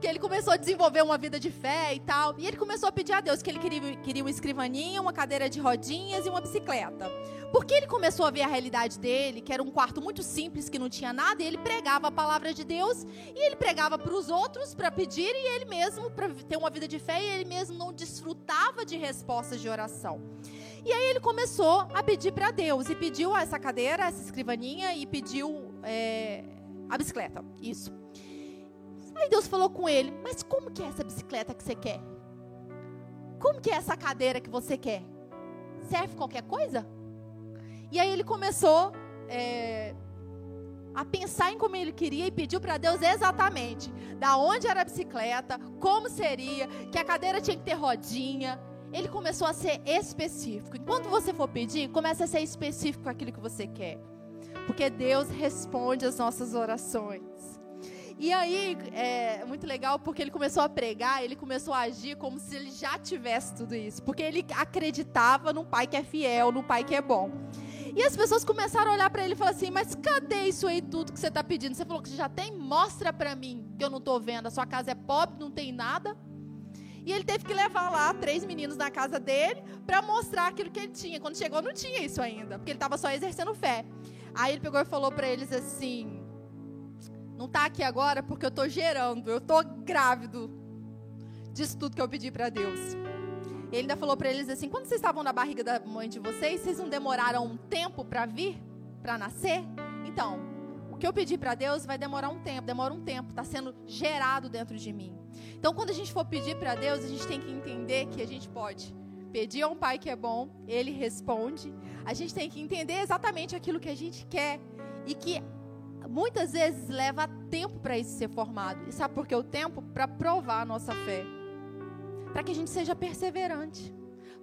que ele começou a desenvolver uma vida de fé e tal. E ele começou a pedir a Deus que ele queria, queria uma escrivaninha, uma cadeira de rodinhas e uma bicicleta. Porque ele começou a ver a realidade dele, que era um quarto muito simples, que não tinha nada, e ele pregava a palavra de Deus, e ele pregava para os outros para pedir, e ele mesmo, para ter uma vida de fé, e ele mesmo não desfrutava de respostas de oração. E aí ele começou a pedir para Deus, e pediu essa cadeira, essa escrivaninha, e pediu é, a bicicleta. Isso. Aí Deus falou com ele: Mas como que é essa bicicleta que você quer? Como que é essa cadeira que você quer? Serve qualquer coisa? E aí ele começou é, a pensar em como ele queria e pediu para Deus exatamente da onde era a bicicleta, como seria, que a cadeira tinha que ter rodinha. Ele começou a ser específico. Enquanto você for pedir, comece a ser específico com aquilo que você quer. Porque Deus responde as nossas orações. E aí, é muito legal porque ele começou a pregar, ele começou a agir como se ele já tivesse tudo isso. Porque ele acreditava num pai que é fiel, num pai que é bom. E as pessoas começaram a olhar para ele e falar assim: Mas cadê isso aí tudo que você está pedindo? Você falou que já tem? Mostra para mim, que eu não estou vendo. A sua casa é pobre, não tem nada. E ele teve que levar lá três meninos na casa dele para mostrar aquilo que ele tinha. Quando chegou, não tinha isso ainda, porque ele estava só exercendo fé. Aí ele pegou e falou para eles assim: não está aqui agora porque eu estou gerando, eu estou grávido disso tudo que eu pedi para Deus. Ele ainda falou para eles assim: quando vocês estavam na barriga da mãe de vocês, vocês não demoraram um tempo para vir, para nascer? Então, o que eu pedi para Deus vai demorar um tempo, demora um tempo, está sendo gerado dentro de mim. Então, quando a gente for pedir para Deus, a gente tem que entender que a gente pode pedir a um pai que é bom, ele responde. A gente tem que entender exatamente aquilo que a gente quer e que muitas vezes leva tempo para isso ser formado. E sabe por que o tempo? Para provar a nossa fé. Para que a gente seja perseverante.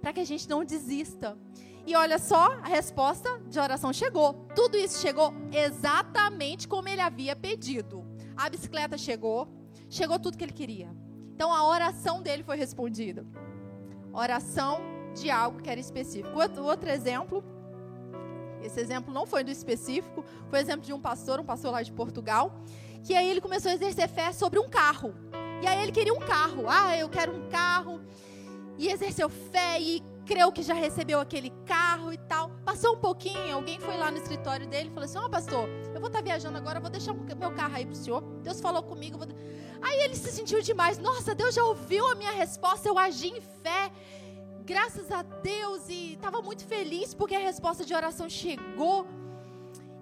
para que a gente não desista. E olha só, a resposta de oração chegou. Tudo isso chegou exatamente como ele havia pedido. A bicicleta chegou, chegou tudo que ele queria. Então a oração dele foi respondida. Oração de algo que era específico. Outro, exemplo, esse exemplo não foi do específico, foi exemplo de um pastor, um pastor lá de Portugal, que aí ele começou a exercer fé sobre um carro. E aí ele queria um carro. Ah, eu quero um carro. E exerceu fé e creu que já recebeu aquele carro e tal. Passou um pouquinho, alguém foi lá no escritório dele e falou assim: Ó, oh, pastor, eu vou estar tá viajando agora, vou deixar meu carro aí pro senhor. Deus falou comigo. Vou... Aí ele se sentiu demais. Nossa, Deus já ouviu a minha resposta, eu agi em fé. Graças a Deus. E estava muito feliz porque a resposta de oração chegou.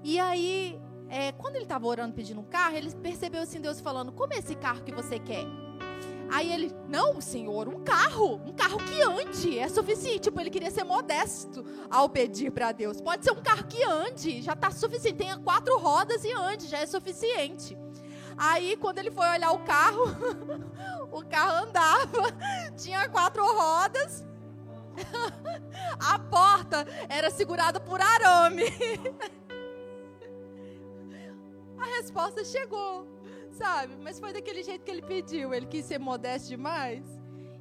E aí, é, quando ele estava orando pedindo um carro, ele percebeu assim Deus falando: Como é esse carro que você quer? Aí ele, não, senhor, um carro, um carro que ande, é suficiente. Tipo, ele queria ser modesto ao pedir para Deus. Pode ser um carro que ande, já está suficiente. Tenha quatro rodas e ande, já é suficiente. Aí, quando ele foi olhar o carro, o carro andava, tinha quatro rodas, a porta era segurada por arame. A resposta chegou sabe? Mas foi daquele jeito que ele pediu. Ele quis ser modesto demais.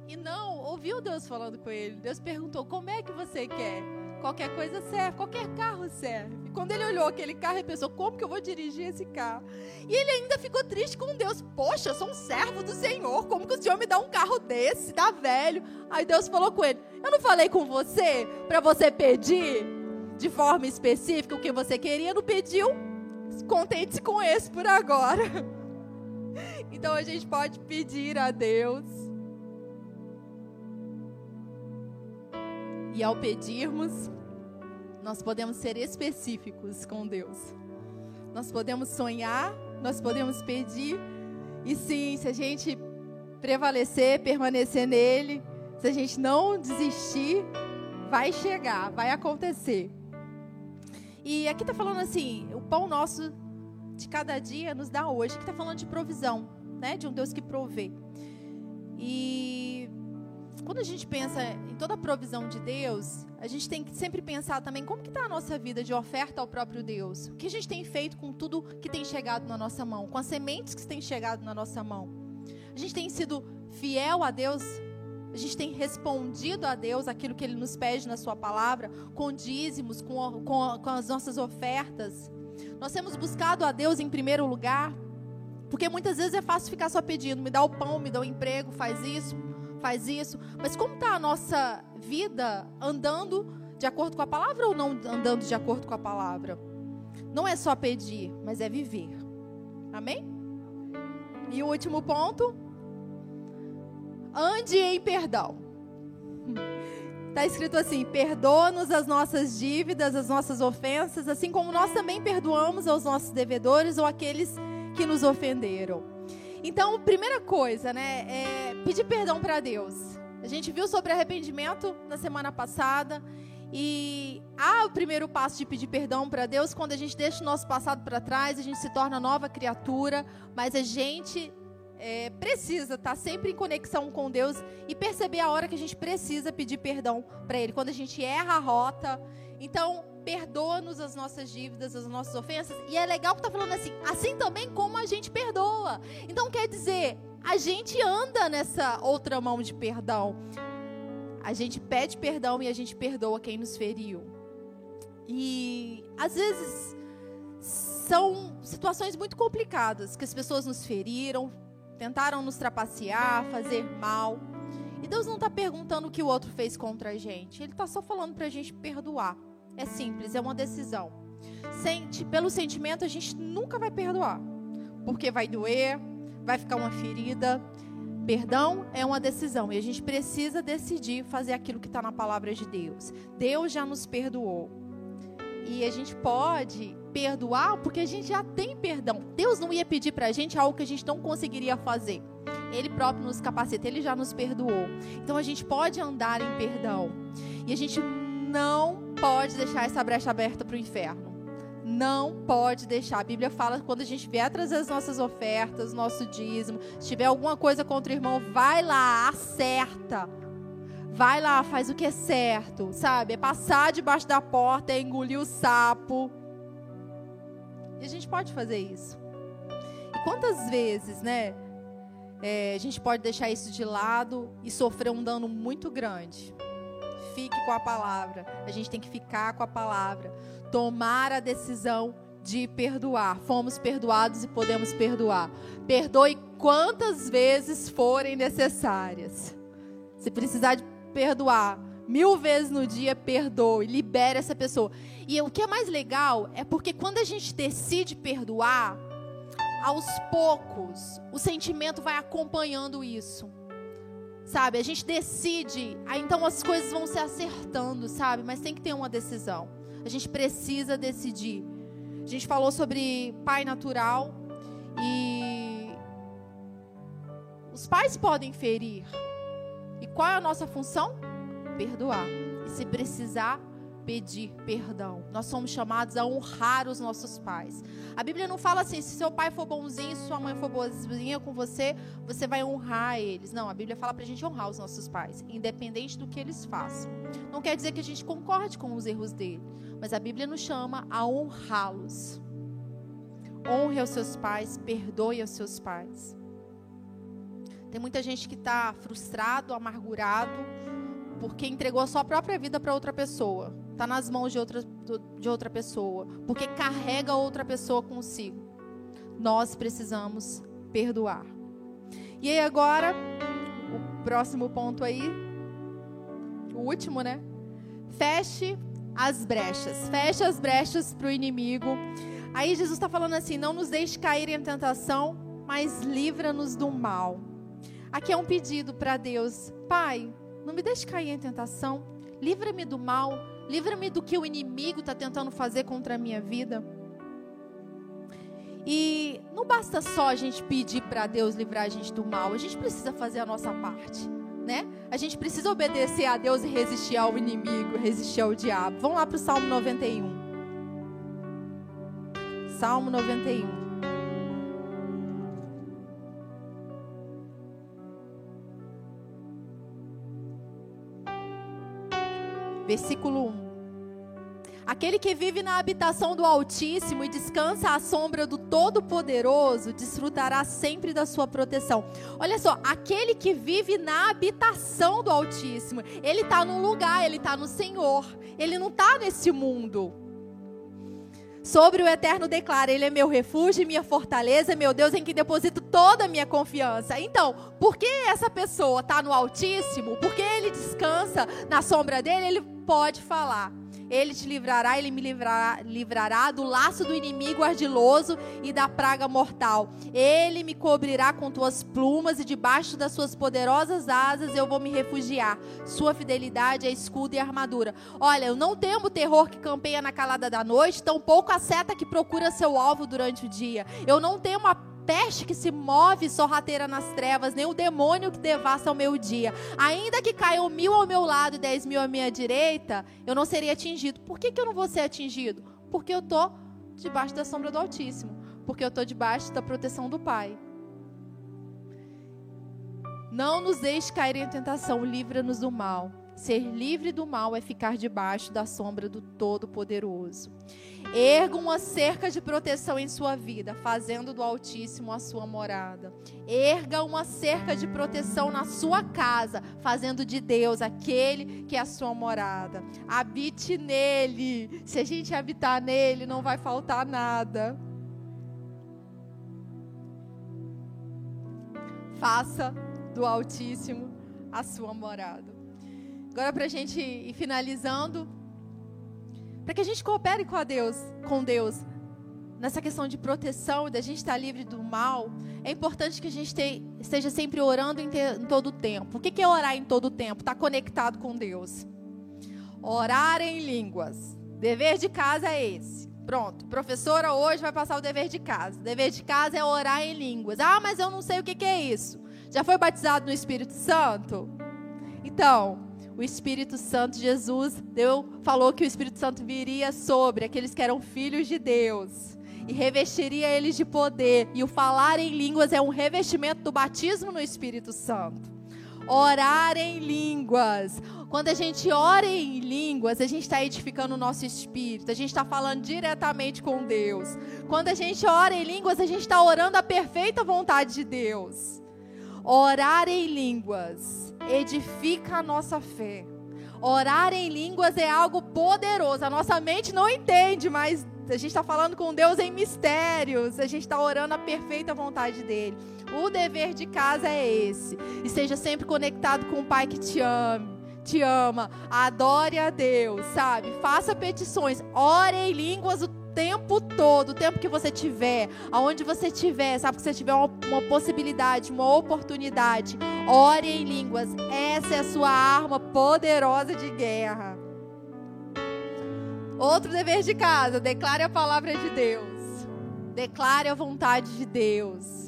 E não, ouviu Deus falando com ele. Deus perguntou: como é que você quer? Qualquer coisa serve, qualquer carro serve. E quando ele olhou aquele carro, ele pensou: como que eu vou dirigir esse carro? E ele ainda ficou triste com Deus: Poxa, eu sou um servo do Senhor, como que o Senhor me dá um carro desse, tá velho? Aí Deus falou com ele: Eu não falei com você para você pedir de forma específica o que você queria? Não pediu? Contente-se com esse por agora. Então a gente pode pedir a Deus. E ao pedirmos, nós podemos ser específicos com Deus. Nós podemos sonhar, nós podemos pedir. E sim, se a gente prevalecer, permanecer nele, se a gente não desistir, vai chegar, vai acontecer. E aqui está falando assim: o pão nosso de cada dia nos dá hoje, que está falando de provisão, né? De um Deus que provê. E quando a gente pensa em toda a provisão de Deus, a gente tem que sempre pensar também como que está a nossa vida de oferta ao próprio Deus. O que a gente tem feito com tudo que tem chegado na nossa mão, com as sementes que têm chegado na nossa mão. A gente tem sido fiel a Deus, a gente tem respondido a Deus aquilo que Ele nos pede na Sua palavra, com dízimos, com, com, com as nossas ofertas. Nós temos buscado a Deus em primeiro lugar, porque muitas vezes é fácil ficar só pedindo, me dá o pão, me dá o emprego, faz isso, faz isso. Mas como está a nossa vida andando de acordo com a palavra ou não andando de acordo com a palavra? Não é só pedir, mas é viver. Amém? E o último ponto, ande em perdão. Está escrito assim: perdoa-nos as nossas dívidas, as nossas ofensas, assim como nós também perdoamos aos nossos devedores ou aqueles que nos ofenderam. Então, primeira coisa, né, é pedir perdão para Deus. A gente viu sobre arrependimento na semana passada. E há o primeiro passo de pedir perdão para Deus quando a gente deixa o nosso passado para trás, a gente se torna nova criatura, mas a gente é, precisa estar tá sempre em conexão com Deus e perceber a hora que a gente precisa pedir perdão para Ele. Quando a gente erra a rota. Então, perdoa-nos as nossas dívidas, as nossas ofensas. E é legal que está falando assim, assim também como a gente perdoa. Então, quer dizer, a gente anda nessa outra mão de perdão. A gente pede perdão e a gente perdoa quem nos feriu. E às vezes são situações muito complicadas que as pessoas nos feriram, tentaram nos trapacear, fazer mal. E Deus não está perguntando o que o outro fez contra a gente. Ele está só falando para a gente perdoar. É simples, é uma decisão. Sente, pelo sentimento, a gente nunca vai perdoar. Porque vai doer, vai ficar uma ferida. Perdão é uma decisão e a gente precisa decidir fazer aquilo que está na palavra de Deus. Deus já nos perdoou. E a gente pode perdoar porque a gente já tem perdão. Deus não ia pedir para a gente algo que a gente não conseguiria fazer. Ele próprio nos capacita, ele já nos perdoou. Então a gente pode andar em perdão. E a gente não pode deixar essa brecha aberta para o inferno. Não pode deixar. A Bíblia fala quando a gente vier trazer as nossas ofertas, nosso dízimo, se tiver alguma coisa contra o irmão, vai lá, acerta. Vai lá, faz o que é certo, sabe? É passar debaixo da porta, é engolir o sapo. E a gente pode fazer isso. E quantas vezes, né? É, a gente pode deixar isso de lado e sofrer um dano muito grande. Fique com a palavra. A gente tem que ficar com a palavra. Tomar a decisão de perdoar. Fomos perdoados e podemos perdoar. Perdoe quantas vezes forem necessárias. Se precisar de perdoar mil vezes no dia, perdoe, libere essa pessoa. E o que é mais legal é porque quando a gente decide perdoar, aos poucos, o sentimento vai acompanhando isso. Sabe? A gente decide, aí então as coisas vão se acertando, sabe? Mas tem que ter uma decisão. A gente precisa decidir. A gente falou sobre pai natural e os pais podem ferir. E qual é a nossa função? Perdoar. E se precisar, pedir perdão. Nós somos chamados a honrar os nossos pais. A Bíblia não fala assim: se seu pai for bonzinho, se sua mãe for boazinha com você, você vai honrar eles. Não, a Bíblia fala para a gente honrar os nossos pais, independente do que eles façam. Não quer dizer que a gente concorde com os erros dele, mas a Bíblia nos chama a honrá-los. Honre os seus pais, perdoe os seus pais. Tem muita gente que está frustrado, amargurado, porque entregou a sua própria vida para outra pessoa está nas mãos de outra, de outra pessoa, porque carrega outra pessoa consigo. Nós precisamos perdoar. E aí agora, o próximo ponto aí, o último, né? Feche as brechas. Feche as brechas para o inimigo. Aí Jesus está falando assim: não nos deixe cair em tentação, mas livra-nos do mal. Aqui é um pedido para Deus: Pai, não me deixe cair em tentação, livra-me do mal, Livra-me do que o inimigo está tentando fazer contra a minha vida. E não basta só a gente pedir para Deus livrar a gente do mal, a gente precisa fazer a nossa parte, né? A gente precisa obedecer a Deus e resistir ao inimigo, resistir ao diabo. Vamos lá para o Salmo 91. Salmo 91. Versículo 1. Aquele que vive na habitação do Altíssimo e descansa à sombra do Todo-Poderoso, desfrutará sempre da sua proteção. Olha só, aquele que vive na habitação do Altíssimo, ele está num lugar, ele está no Senhor, ele não está nesse mundo. Sobre o eterno declara: Ele é meu refúgio, minha fortaleza, meu Deus em que deposito toda a minha confiança. Então, por que essa pessoa está no Altíssimo? Porque ele descansa na sombra dele, ele pode falar. Ele te livrará, ele me livrará, livrará do laço do inimigo ardiloso e da praga mortal. Ele me cobrirá com tuas plumas e debaixo das suas poderosas asas eu vou me refugiar. Sua fidelidade é escudo e armadura. Olha, eu não temo o terror que campeia na calada da noite, tampouco a seta que procura seu alvo durante o dia. Eu não temo a peste que se move sorrateira nas trevas, nem o demônio que devassa o meu dia. Ainda que caiam mil ao meu lado e dez mil à minha direita, eu não seria atingido. Por que, que eu não vou ser atingido? Porque eu estou debaixo da sombra do Altíssimo. Porque eu estou debaixo da proteção do Pai. Não nos deixe cair em tentação, livra-nos do mal. Ser livre do mal é ficar debaixo da sombra do Todo-Poderoso. Erga uma cerca de proteção em sua vida, fazendo do Altíssimo a sua morada. Erga uma cerca de proteção na sua casa, fazendo de Deus aquele que é a sua morada. Habite nele. Se a gente habitar nele, não vai faltar nada. Faça do Altíssimo a sua morada. Agora, para a gente ir finalizando para que a gente coopere com, Deus, com Deus nessa questão de proteção da gente estar livre do mal, é importante que a gente te, esteja sempre orando em, te, em todo o tempo. O que, que é orar em todo o tempo? Estar tá conectado com Deus. Orar em línguas. Dever de casa é esse. Pronto, professora hoje vai passar o dever de casa. O dever de casa é orar em línguas. Ah, mas eu não sei o que, que é isso. Já foi batizado no Espírito Santo? Então, o Espírito Santo, Jesus deu, falou que o Espírito Santo viria sobre aqueles que eram filhos de Deus e revestiria eles de poder. E o falar em línguas é um revestimento do batismo no Espírito Santo. Orar em línguas. Quando a gente ora em línguas, a gente está edificando o nosso espírito, a gente está falando diretamente com Deus. Quando a gente ora em línguas, a gente está orando a perfeita vontade de Deus. Orar em línguas edifica a nossa fé. Orar em línguas é algo poderoso. A nossa mente não entende, mas a gente está falando com Deus em mistérios. A gente está orando a perfeita vontade dele. O dever de casa é esse. E seja sempre conectado com o Pai que te ama te ama. Adore a Deus, sabe? Faça petições. Ore em línguas o tempo todo, o tempo que você tiver, aonde você estiver, sabe? Que você tiver uma, uma possibilidade, uma oportunidade. Ore em línguas. Essa é a sua arma poderosa de guerra. Outro dever de casa, declare a palavra de Deus. Declare a vontade de Deus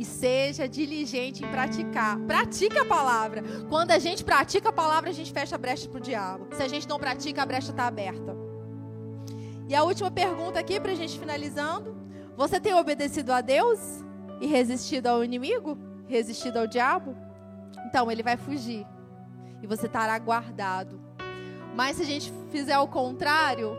e seja diligente em praticar. Pratique a palavra. Quando a gente pratica a palavra, a gente fecha a brecha para o diabo. Se a gente não pratica, a brecha está aberta. E a última pergunta aqui, para a gente finalizando: Você tem obedecido a Deus e resistido ao inimigo? Resistido ao diabo? Então ele vai fugir e você estará guardado. Mas se a gente fizer o contrário,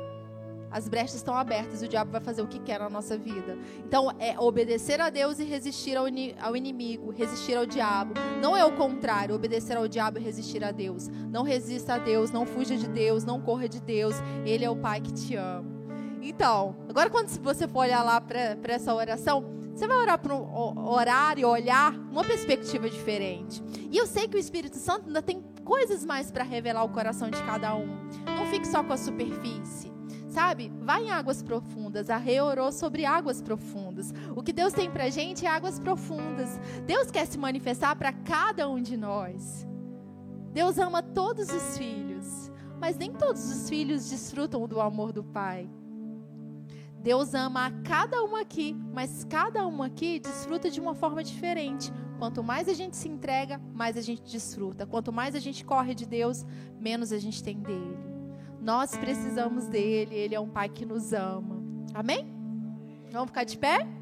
as brechas estão abertas e o diabo vai fazer o que quer na nossa vida. Então, é obedecer a Deus e resistir ao, ao inimigo, resistir ao diabo. Não é o contrário, obedecer ao diabo e resistir a Deus. Não resista a Deus, não fuja de Deus, não corra de Deus. Ele é o Pai que te ama. Então, agora quando você for olhar lá para essa oração, você vai orar para um orar e olhar uma perspectiva diferente. E eu sei que o Espírito Santo ainda tem coisas mais para revelar o coração de cada um. Não fique só com a superfície. Sabe? Vai em águas profundas. A Rei orou sobre águas profundas. O que Deus tem pra gente é águas profundas. Deus quer se manifestar para cada um de nós. Deus ama todos os filhos, mas nem todos os filhos desfrutam do amor do Pai. Deus ama a cada um aqui, mas cada um aqui desfruta de uma forma diferente. Quanto mais a gente se entrega, mais a gente desfruta. Quanto mais a gente corre de Deus, menos a gente tem dele. Nós precisamos dele, ele é um pai que nos ama. Amém? Vamos ficar de pé?